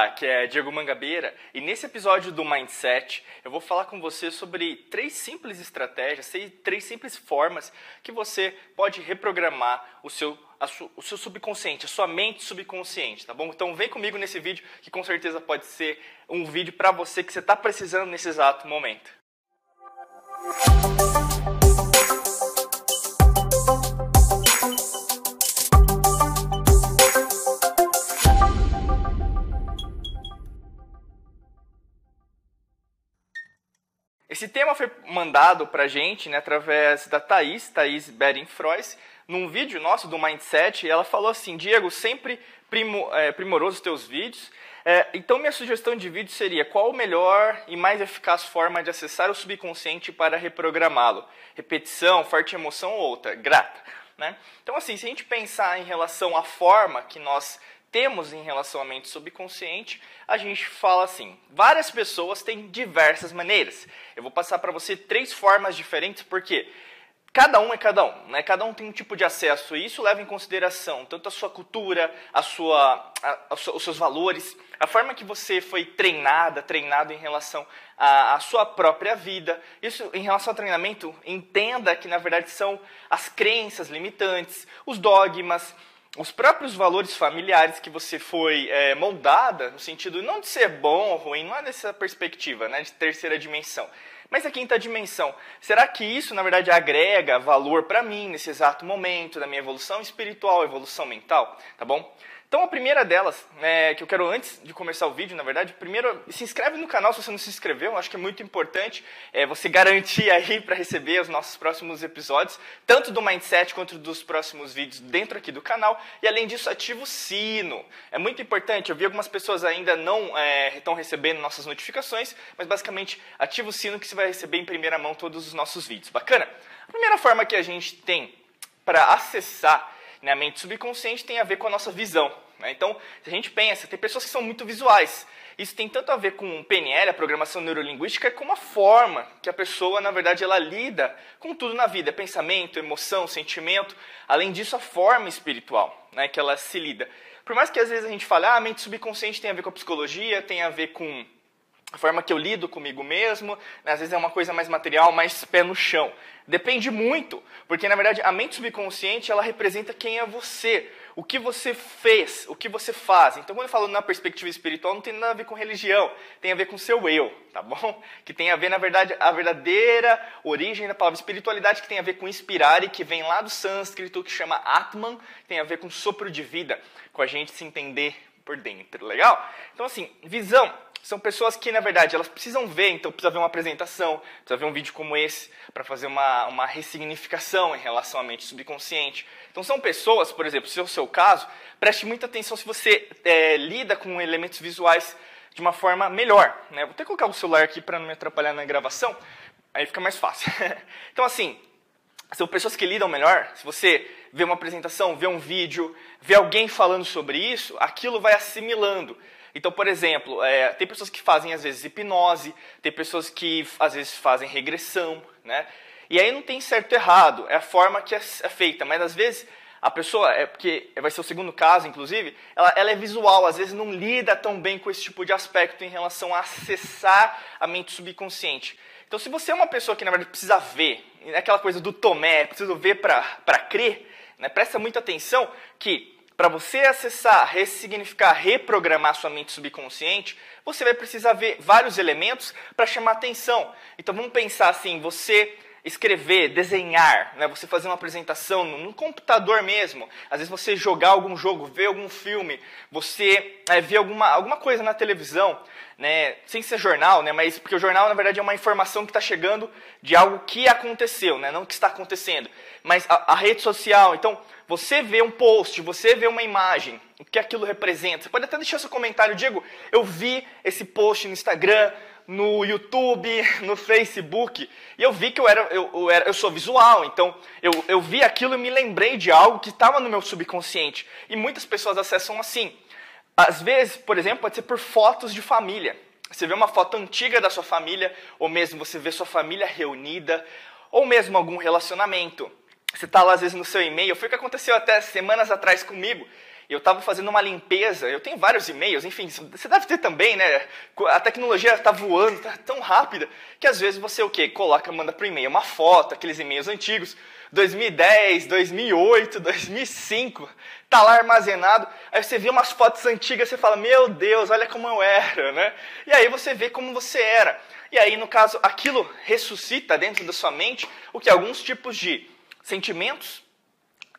Olá, aqui é Diego Mangabeira e nesse episódio do Mindset eu vou falar com você sobre três simples estratégias, três simples formas que você pode reprogramar o seu, su, o seu subconsciente, a sua mente subconsciente, tá bom? Então vem comigo nesse vídeo que com certeza pode ser um vídeo para você que você está precisando nesse exato momento. Esse tema foi mandado para a gente né, através da Thaís, Thaís Bering-Frois, num vídeo nosso do Mindset, e ela falou assim, Diego, sempre primo, é, primoroso os teus vídeos, é, então minha sugestão de vídeo seria qual a melhor e mais eficaz forma de acessar o subconsciente para reprogramá-lo? Repetição, forte emoção ou outra? Grata. Né? Então assim, se a gente pensar em relação à forma que nós temos em relação à mente subconsciente, a gente fala assim: várias pessoas têm diversas maneiras. Eu vou passar para você três formas diferentes, porque cada um é cada um, né? Cada um tem um tipo de acesso e isso leva em consideração tanto a sua cultura, a sua, a, a, os seus valores, a forma que você foi treinada, treinado em relação à, à sua própria vida. Isso em relação ao treinamento, entenda que na verdade são as crenças limitantes, os dogmas os próprios valores familiares que você foi é, moldada, no sentido não de ser bom ou ruim, não é dessa perspectiva, né, de terceira dimensão, mas a quinta dimensão. Será que isso, na verdade, agrega valor para mim nesse exato momento da minha evolução espiritual, evolução mental, tá bom? Então a primeira delas, né, que eu quero antes de começar o vídeo, na verdade, primeiro se inscreve no canal se você não se inscreveu, acho que é muito importante é, você garantir aí para receber os nossos próximos episódios, tanto do Mindset quanto dos próximos vídeos dentro aqui do canal, e além disso ativa o sino, é muito importante, eu vi algumas pessoas ainda não é, estão recebendo nossas notificações, mas basicamente ativa o sino que você vai receber em primeira mão todos os nossos vídeos, bacana? A primeira forma que a gente tem para acessar né, a mente subconsciente tem a ver com a nossa visão. Né? Então, se a gente pensa, tem pessoas que são muito visuais. Isso tem tanto a ver com PNL, a programação neurolinguística, como a forma que a pessoa, na verdade, ela lida com tudo na vida, pensamento, emoção, sentimento. Além disso, a forma espiritual né, que ela se lida. Por mais que às vezes a gente fale, ah, a mente subconsciente tem a ver com a psicologia, tem a ver com a forma que eu lido comigo mesmo, né? às vezes é uma coisa mais material, mais pé no chão. Depende muito, porque na verdade a mente subconsciente ela representa quem é você, o que você fez, o que você faz. Então quando eu falo na perspectiva espiritual não tem nada a ver com religião, tem a ver com seu eu, tá bom? Que tem a ver na verdade a verdadeira origem da palavra espiritualidade que tem a ver com inspirar e que vem lá do sânscrito que chama Atman, que tem a ver com sopro de vida, com a gente se entender por dentro, legal? Então assim, visão são pessoas que, na verdade, elas precisam ver, então precisa ver uma apresentação, precisa ver um vídeo como esse, para fazer uma, uma ressignificação em relação à mente subconsciente. Então são pessoas, por exemplo, se é o seu caso, preste muita atenção se você é, lida com elementos visuais de uma forma melhor. Né? Vou até colocar o celular aqui para não me atrapalhar na gravação, aí fica mais fácil. então assim, são pessoas que lidam melhor. Se você vê uma apresentação, vê um vídeo, vê alguém falando sobre isso, aquilo vai assimilando. Então, por exemplo, é, tem pessoas que fazem às vezes hipnose, tem pessoas que às vezes fazem regressão, né? E aí não tem certo e errado, é a forma que é, é feita, mas às vezes a pessoa, é porque vai ser o segundo caso, inclusive, ela, ela, é visual, às vezes não lida tão bem com esse tipo de aspecto em relação a acessar a mente subconsciente. Então, se você é uma pessoa que, na verdade, precisa ver, é aquela coisa do Tomé, precisa ver para crer, né? presta muita atenção que para você acessar, ressignificar, reprogramar sua mente subconsciente, você vai precisar ver vários elementos para chamar atenção. Então vamos pensar assim, você escrever, desenhar, né? você fazer uma apresentação no, computador mesmo, às vezes você jogar algum jogo, ver algum filme, você é, ver alguma, alguma coisa na televisão, né? sem ser jornal, né? mas porque o jornal na verdade é uma informação que está chegando de algo que aconteceu, né? não que está acontecendo, mas a, a rede social, então você vê um post, você vê uma imagem, o que aquilo representa. Você pode até deixar seu comentário, Diego, eu vi esse post no Instagram, no YouTube, no Facebook, e eu vi que eu era, eu, eu, era, eu sou visual, então eu, eu vi aquilo e me lembrei de algo que estava no meu subconsciente. E muitas pessoas acessam assim. Às vezes, por exemplo, pode ser por fotos de família. Você vê uma foto antiga da sua família, ou mesmo você vê sua família reunida, ou mesmo algum relacionamento. Você está lá, às vezes, no seu e-mail. Foi o que aconteceu até semanas atrás comigo. Eu estava fazendo uma limpeza, eu tenho vários e-mails, enfim, você deve ter também, né? A tecnologia está voando, está tão rápida, que às vezes você o quê? Coloca, manda para o e-mail uma foto, aqueles e-mails antigos, 2010, 2008, 2005, tá lá armazenado. Aí você vê umas fotos antigas, você fala: "Meu Deus, olha como eu era", né? E aí você vê como você era. E aí, no caso, aquilo ressuscita dentro da sua mente o que alguns tipos de sentimentos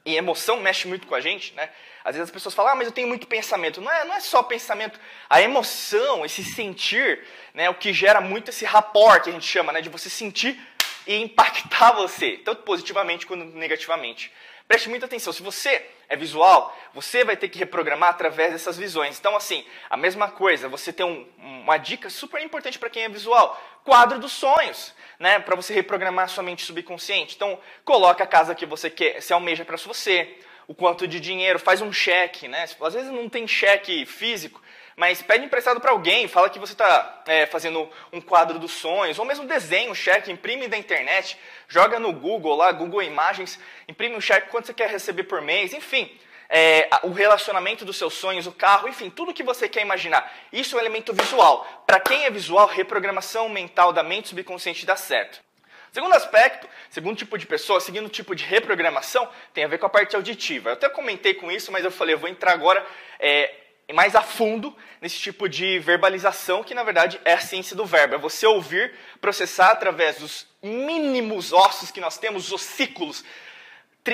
e emoção mexe muito com a gente, né? Às vezes as pessoas falam, ah, mas eu tenho muito pensamento. Não é, não é só pensamento. A emoção, esse sentir, né, o que gera muito esse rapport que a gente chama, né, de você sentir e impactar você, tanto positivamente quanto negativamente. Preste muita atenção, se você é visual, você vai ter que reprogramar através dessas visões. Então, assim, a mesma coisa, você tem um, uma dica super importante para quem é visual: quadro dos sonhos, né? Para você reprogramar sua mente subconsciente. Então, coloca a casa que você quer, se almeja para você, o quanto de dinheiro, faz um cheque, né? Às vezes não tem cheque físico, mas pede emprestado para alguém, fala que você está é, fazendo um quadro dos sonhos, ou mesmo desenha um cheque, imprime da internet, joga no Google lá, Google Imagens, imprime um cheque quanto você quer receber por mês, enfim. É, o relacionamento dos seus sonhos, o carro, enfim, tudo que você quer imaginar. Isso é um elemento visual. Para quem é visual, reprogramação mental da mente subconsciente dá certo. Segundo aspecto, segundo tipo de pessoa, segundo tipo de reprogramação, tem a ver com a parte auditiva. Eu até comentei com isso, mas eu falei, eu vou entrar agora é, mais a fundo nesse tipo de verbalização, que na verdade é a ciência do verbo. É você ouvir, processar através dos mínimos ossos que nós temos, os ossículos,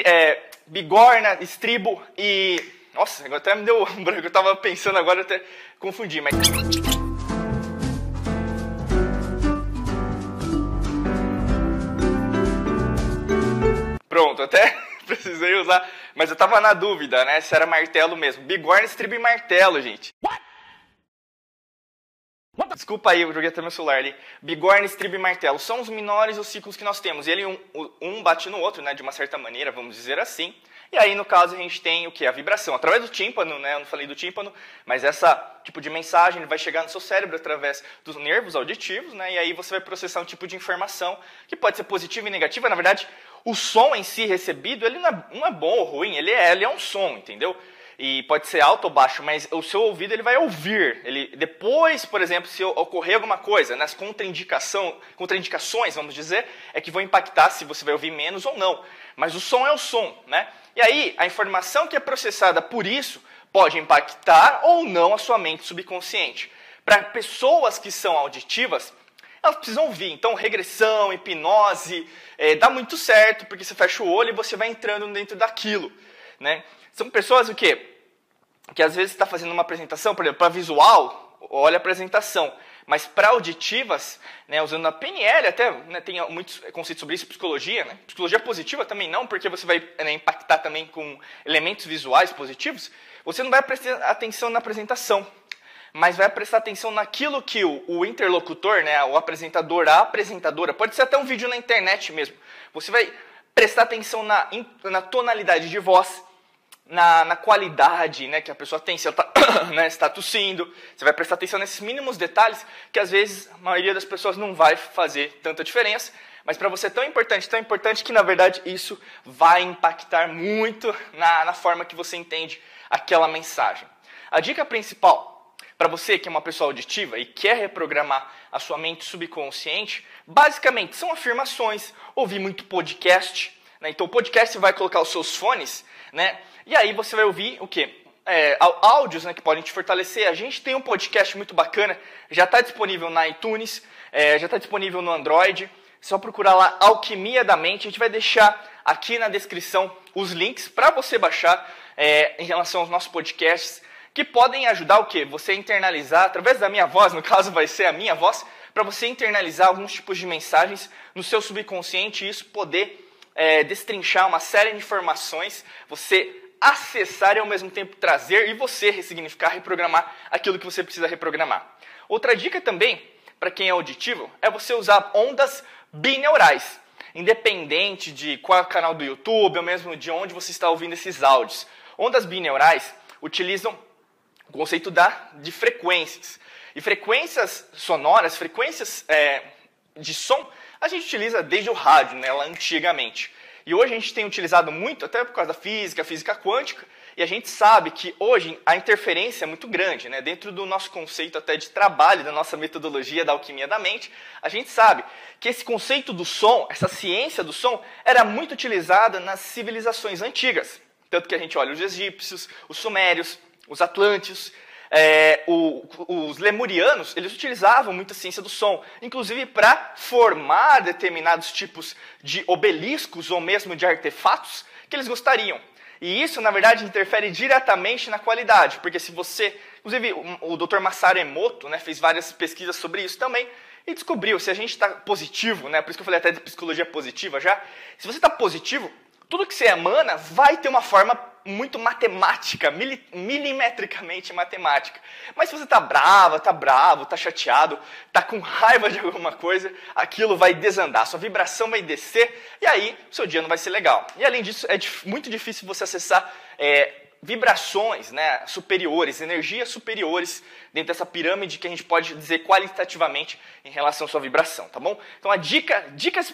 é, bigorna, estribo e. Nossa, agora até me deu um branco, eu estava pensando agora, até confundi, mas. Pronto, até precisei usar. Mas eu tava na dúvida, né? Se era martelo mesmo. Bigorna, estribo e martelo, gente. What? What? Desculpa aí, eu joguei até meu celular ali. Bigorna, estribo e martelo. São os menores os ciclos que nós temos. E ele um, um bate no outro, né? De uma certa maneira, vamos dizer assim. E aí, no caso, a gente tem o que? A vibração. Através do tímpano, né? Eu não falei do tímpano, mas essa tipo de mensagem vai chegar no seu cérebro através dos nervos auditivos, né? E aí você vai processar um tipo de informação que pode ser positiva e negativa. Na verdade, o som em si recebido, ele não é, não é bom ou ruim, ele é, ele é um som, entendeu? E pode ser alto ou baixo, mas o seu ouvido ele vai ouvir. Ele depois, por exemplo, se ocorrer alguma coisa, nas contraindicação, contraindicações, vamos dizer, é que vão impactar se você vai ouvir menos ou não. Mas o som é o som, né? E aí, a informação que é processada por isso pode impactar ou não a sua mente subconsciente. Para pessoas que são auditivas, elas precisam ouvir. Então, regressão, hipnose, é, dá muito certo, porque você fecha o olho e você vai entrando dentro daquilo. Né? São pessoas o quê? Que às vezes está fazendo uma apresentação, por exemplo, para visual, olha a apresentação. Mas para auditivas, né, usando a PNL, até né, tem muitos conceitos sobre isso, psicologia, né? psicologia positiva também não, porque você vai né, impactar também com elementos visuais positivos, você não vai prestar atenção na apresentação, mas vai prestar atenção naquilo que o, o interlocutor, né, o apresentador, a apresentadora, pode ser até um vídeo na internet mesmo, você vai prestar atenção na, na tonalidade de voz, na, na, qualidade né, que a pessoa tem, se ela está né, tá tossindo. Você vai prestar atenção nesses mínimos detalhes que às vezes a maioria das pessoas não vai fazer tanta diferença, mas para você é tão importante, tão importante que na verdade isso vai impactar muito na, na forma que você entende aquela mensagem. A dica principal para você que é uma pessoa auditiva e quer reprogramar a sua mente subconsciente, basicamente são afirmações, ouvir muito podcast. Né? Então o podcast vai colocar os seus fones né? E aí você vai ouvir o quê? É, áudios né, que podem te fortalecer. A gente tem um podcast muito bacana, já está disponível na iTunes, é, já está disponível no Android. Só procurar lá Alquimia da Mente. A gente vai deixar aqui na descrição os links para você baixar é, em relação aos nossos podcasts, que podem ajudar o quê? Você internalizar, através da minha voz, no caso vai ser a minha voz, para você internalizar alguns tipos de mensagens no seu subconsciente e isso poder é, destrinchar uma série de informações, você acessar e ao mesmo tempo trazer e você ressignificar, reprogramar aquilo que você precisa reprogramar. Outra dica também, para quem é auditivo, é você usar ondas bineurais, independente de qual canal do YouTube ou mesmo de onde você está ouvindo esses áudios. Ondas bineurais utilizam o conceito da, de frequências. E frequências sonoras, frequências é, de som, a gente utiliza desde o rádio, né, lá antigamente. E hoje a gente tem utilizado muito, até por causa da física, física quântica, E a gente sabe que hoje a interferência é muito grande, né? Dentro do nosso conceito até de trabalho, da nossa metodologia da alquimia da mente, a gente sabe que esse conceito do som, essa ciência do som, era muito utilizada nas civilizações antigas. Tanto que a gente olha os egípcios, os sumérios, os atlânticos, é, o, os lemurianos, eles utilizavam muita ciência do som, inclusive para formar determinados tipos de obeliscos ou mesmo de artefatos que eles gostariam. E isso, na verdade, interfere diretamente na qualidade, porque se você, inclusive o, Dr. Masaru Emoto, né, fez várias pesquisas sobre isso também, e descobriu se a gente está positivo, né, por isso que eu falei até de psicologia positiva já, se você está positivo, tudo que você emana vai ter uma forma muito matemática, milimetricamente matemática. Mas se você está brava, está bravo, está chateado, está com raiva de alguma coisa, aquilo vai desandar, sua vibração vai descer e aí seu dia não vai ser legal. E além disso, é muito difícil você acessar é, vibrações né, superiores, energias superiores dentro dessa pirâmide que a gente pode dizer qualitativamente em relação à sua vibração, tá bom? Então a dica, dicas,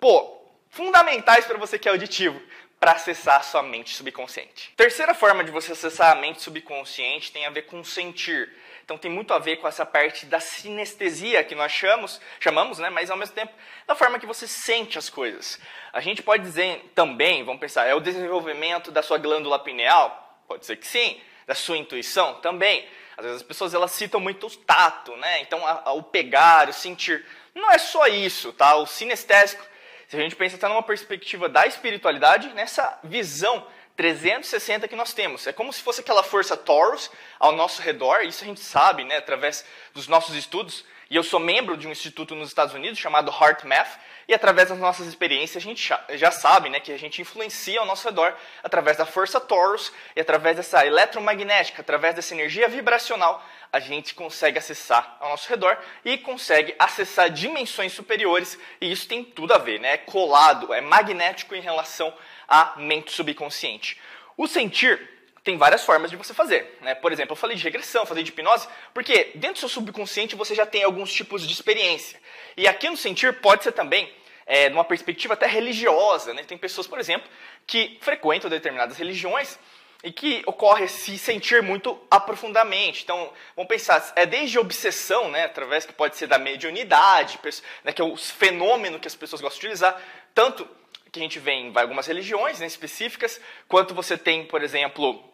pô, fundamentais para você que é auditivo para acessar a sua mente subconsciente. Terceira forma de você acessar a mente subconsciente tem a ver com sentir. Então tem muito a ver com essa parte da sinestesia que nós chamamos, chamamos, né, mas ao mesmo tempo da forma que você sente as coisas. A gente pode dizer também, vamos pensar, é o desenvolvimento da sua glândula pineal? Pode ser que sim. Da sua intuição? Também. Às vezes as pessoas elas citam muito o tato, né? Então a, a, o pegar, o sentir. Não é só isso, tá? O sinestésico se a gente pensa até numa perspectiva da espiritualidade, nessa visão 360 que nós temos. É como se fosse aquela força Taurus ao nosso redor, isso a gente sabe, né, através dos nossos estudos. E eu sou membro de um instituto nos Estados Unidos chamado HeartMath, e através das nossas experiências a gente já sabe né, que a gente influencia ao nosso redor através da força Taurus e através dessa eletromagnética, através dessa energia vibracional, a gente consegue acessar ao nosso redor e consegue acessar dimensões superiores, e isso tem tudo a ver, né? É colado, é magnético em relação à mente subconsciente. O sentir tem várias formas de você fazer. Né? Por exemplo, eu falei de regressão, falei de hipnose, porque dentro do seu subconsciente você já tem alguns tipos de experiência. E aqui no sentir pode ser também é, numa perspectiva até religiosa. Né? Tem pessoas, por exemplo, que frequentam determinadas religiões e que ocorre se sentir muito aprofundamente. Então, vamos pensar, é desde obsessão, né, através que pode ser da mediunidade, né, que é o fenômeno que as pessoas gostam de utilizar, tanto que a gente vê em algumas religiões né, específicas, quanto você tem, por exemplo,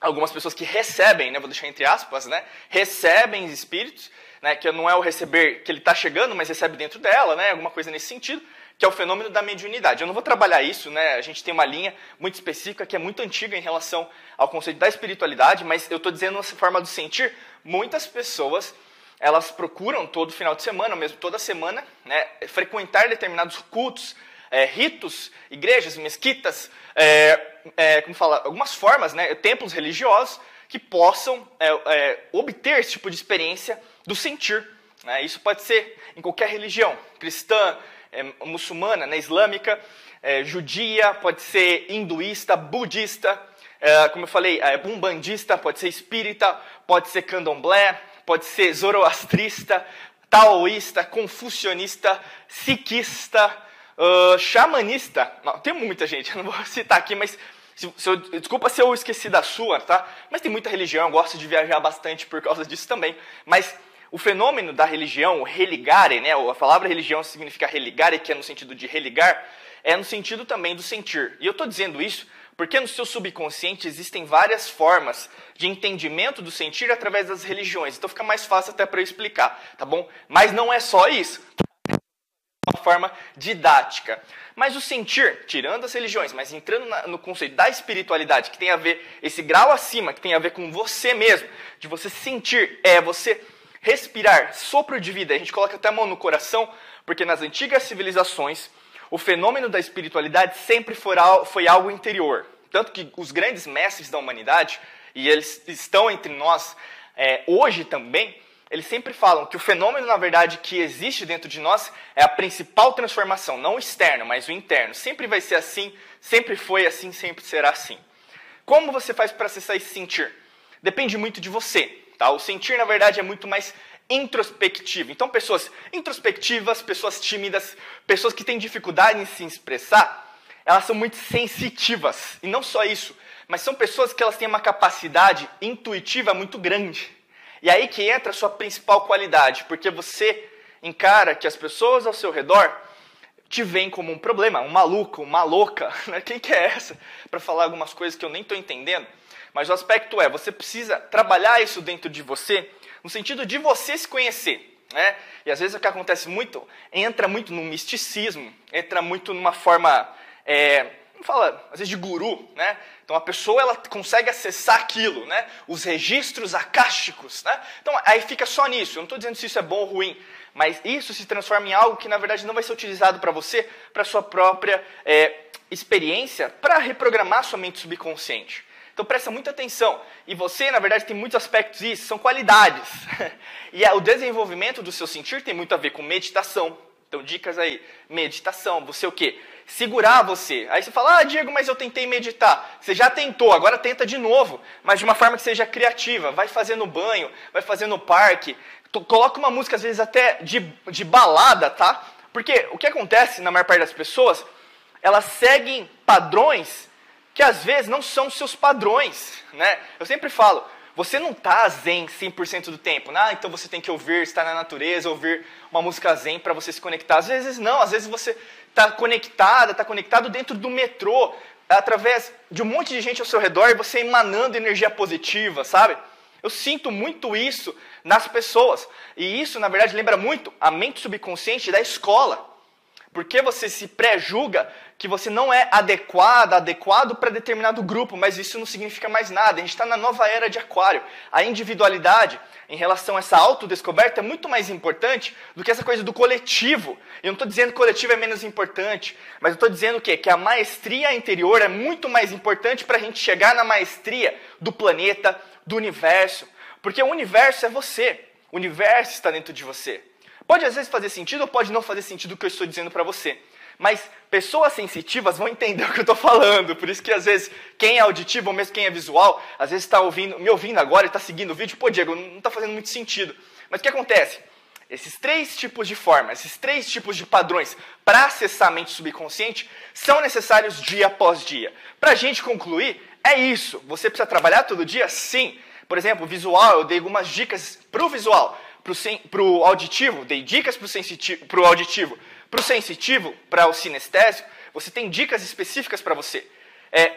algumas pessoas que recebem, né, vou deixar entre aspas, né, recebem espíritos, né, que não é o receber que ele está chegando, mas recebe dentro dela, né, alguma coisa nesse sentido que é o fenômeno da mediunidade. Eu não vou trabalhar isso, né? A gente tem uma linha muito específica que é muito antiga em relação ao conceito da espiritualidade, mas eu estou dizendo nessa forma do sentir, muitas pessoas elas procuram todo final de semana, mesmo toda semana, né, frequentar determinados cultos, é, ritos, igrejas, mesquitas, é, é, como fala, algumas formas, né, templos religiosos que possam é, é, obter esse tipo de experiência do sentir. Né? Isso pode ser em qualquer religião, cristã, é, muçulmana, né, islâmica, é, judia, pode ser hinduísta, budista, é, como eu falei, é, umbandista, pode ser espírita, pode ser candomblé, pode ser zoroastrista, taoísta, confucionista, sikista, uh, xamanista. Não, tem muita gente, não vou citar aqui, mas se, se eu, desculpa se eu esqueci da sua, tá? Mas tem muita religião, eu gosto de viajar bastante por causa disso também. Mas o fenômeno da religião, o religare, né, a palavra religião significa religare, que é no sentido de religar, é no sentido também do sentir. E eu estou dizendo isso porque no seu subconsciente existem várias formas de entendimento do sentir através das religiões. Então fica mais fácil até para eu explicar, tá bom? Mas não é só isso. Uma forma didática. Mas o sentir, tirando as religiões, mas entrando na, no conceito da espiritualidade, que tem a ver, esse grau acima, que tem a ver com você mesmo, de você sentir, é você respirar, sopro de vida, a gente coloca até a mão no coração, porque nas antigas civilizações o fenômeno da espiritualidade sempre foi algo interior. Tanto que os grandes mestres da humanidade, e eles estão entre nós é, hoje também, eles sempre falam que o fenômeno, na verdade, que existe dentro de nós é a principal transformação, não o externo, mas o interno. Sempre vai ser assim, sempre foi assim, sempre será assim. Como você faz para acessar esse sentir? Depende muito de você. Tá? O sentir, na verdade, é muito mais introspectivo. Então, pessoas introspectivas, pessoas tímidas, pessoas que têm dificuldade em se expressar, elas são muito sensitivas. E não só isso, mas são pessoas que elas têm uma capacidade intuitiva muito grande. E aí que entra a sua principal qualidade, porque você encara que as pessoas ao seu redor te veem como um problema, um maluco, uma louca. Né? Quem que é essa? Para falar algumas coisas que eu nem estou entendendo. Mas o aspecto é, você precisa trabalhar isso dentro de você, no sentido de você se conhecer. Né? E às vezes o que acontece muito, entra muito no misticismo, entra muito numa forma, é, não fala, às vezes de guru, né? Então a pessoa ela consegue acessar aquilo, né? Os registros acásticos, né? Então aí fica só nisso. Eu não estou dizendo se isso é bom ou ruim, mas isso se transforma em algo que na verdade não vai ser utilizado para você, para sua própria é, experiência, para reprogramar sua mente subconsciente. Então presta muita atenção. E você, na verdade, tem muitos aspectos disso, são qualidades. e o desenvolvimento do seu sentir tem muito a ver com meditação. Então, dicas aí. Meditação, você o quê? Segurar você. Aí você fala, ah, Diego, mas eu tentei meditar. Você já tentou, agora tenta de novo. Mas de uma forma que seja criativa. Vai fazer no banho, vai fazer no parque. Coloca uma música, às vezes, até de, de balada, tá? Porque o que acontece na maior parte das pessoas, elas seguem padrões que às vezes não são seus padrões, né? Eu sempre falo, você não está zen 100% do tempo. Ah, então você tem que ouvir, estar na natureza, ouvir uma música zen para você se conectar. Às vezes não, às vezes você está conectada, está conectado dentro do metrô, através de um monte de gente ao seu redor e você emanando energia positiva, sabe? Eu sinto muito isso nas pessoas. E isso, na verdade, lembra muito a mente subconsciente da escola. Porque você se pré-julga que você não é adequada, adequado para determinado grupo, mas isso não significa mais nada. A gente está na nova era de aquário. A individualidade em relação a essa autodescoberta é muito mais importante do que essa coisa do coletivo. Eu não estou dizendo que o coletivo é menos importante, mas eu estou dizendo o quê? Que a maestria interior é muito mais importante para a gente chegar na maestria do planeta, do universo. Porque o universo é você. O universo está dentro de você. Pode às vezes fazer sentido ou pode não fazer sentido o que eu estou dizendo para você. Mas pessoas sensitivas vão entender o que eu estou falando. Por isso que às vezes quem é auditivo ou mesmo quem é visual, às vezes está ouvindo, me ouvindo agora e está seguindo o vídeo. Pô, Diego, não está fazendo muito sentido. Mas o que acontece? Esses três tipos de formas, esses três tipos de padrões para acessar a mente subconsciente são necessários dia após dia. Para a gente concluir, é isso. Você precisa trabalhar todo dia? Sim. Por exemplo, visual, eu dei algumas dicas para o visual. Para o auditivo, dei dicas para o auditivo para o sensitivo, para o sinestésico, você tem dicas específicas para você. É,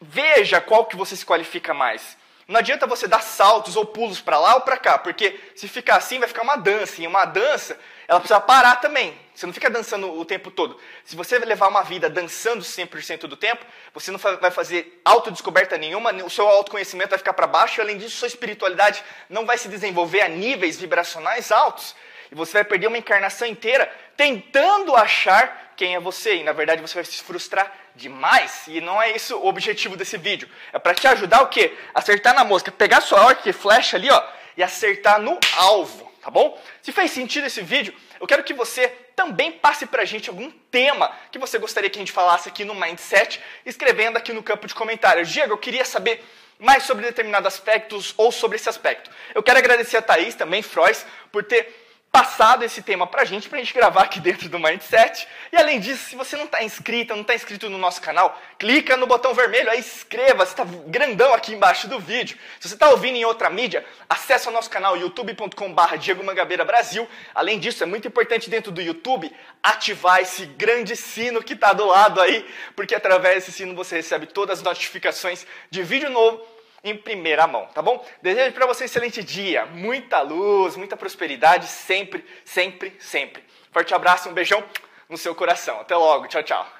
veja qual que você se qualifica mais. Não adianta você dar saltos ou pulos para lá ou para cá, porque se ficar assim vai ficar uma dança. E uma dança, ela precisa parar também. Você não fica dançando o tempo todo. Se você levar uma vida dançando 100% do tempo, você não vai fazer autodescoberta nenhuma, o seu autoconhecimento vai ficar para baixo, e além disso, sua espiritualidade não vai se desenvolver a níveis vibracionais altos. E você vai perder uma encarnação inteira tentando achar quem é você. E na verdade você vai se frustrar demais. E não é isso o objetivo desse vídeo. É para te ajudar o quê? Acertar na mosca, pegar sua arco e flecha ali, ó, e acertar no alvo, tá bom? Se fez sentido esse vídeo, eu quero que você também passe pra gente algum tema que você gostaria que a gente falasse aqui no Mindset, escrevendo aqui no campo de comentários. Diego, eu queria saber mais sobre determinados aspectos ou sobre esse aspecto. Eu quero agradecer a Thaís, também, Frois, por ter passado esse tema para a gente, para a gente gravar aqui dentro do Mindset. E além disso, se você não está inscrito, não está inscrito no nosso canal, clica no botão vermelho, aí inscreva-se, está grandão aqui embaixo do vídeo. Se você está ouvindo em outra mídia, acesse o nosso canal youtube.com.br Diego Mangabeira Brasil. Além disso, é muito importante dentro do YouTube ativar esse grande sino que está do lado aí, porque através desse sino você recebe todas as notificações de vídeo novo em primeira mão, tá bom? Desejo para você um excelente dia, muita luz, muita prosperidade, sempre, sempre, sempre. Forte abraço, um beijão no seu coração. Até logo, tchau, tchau.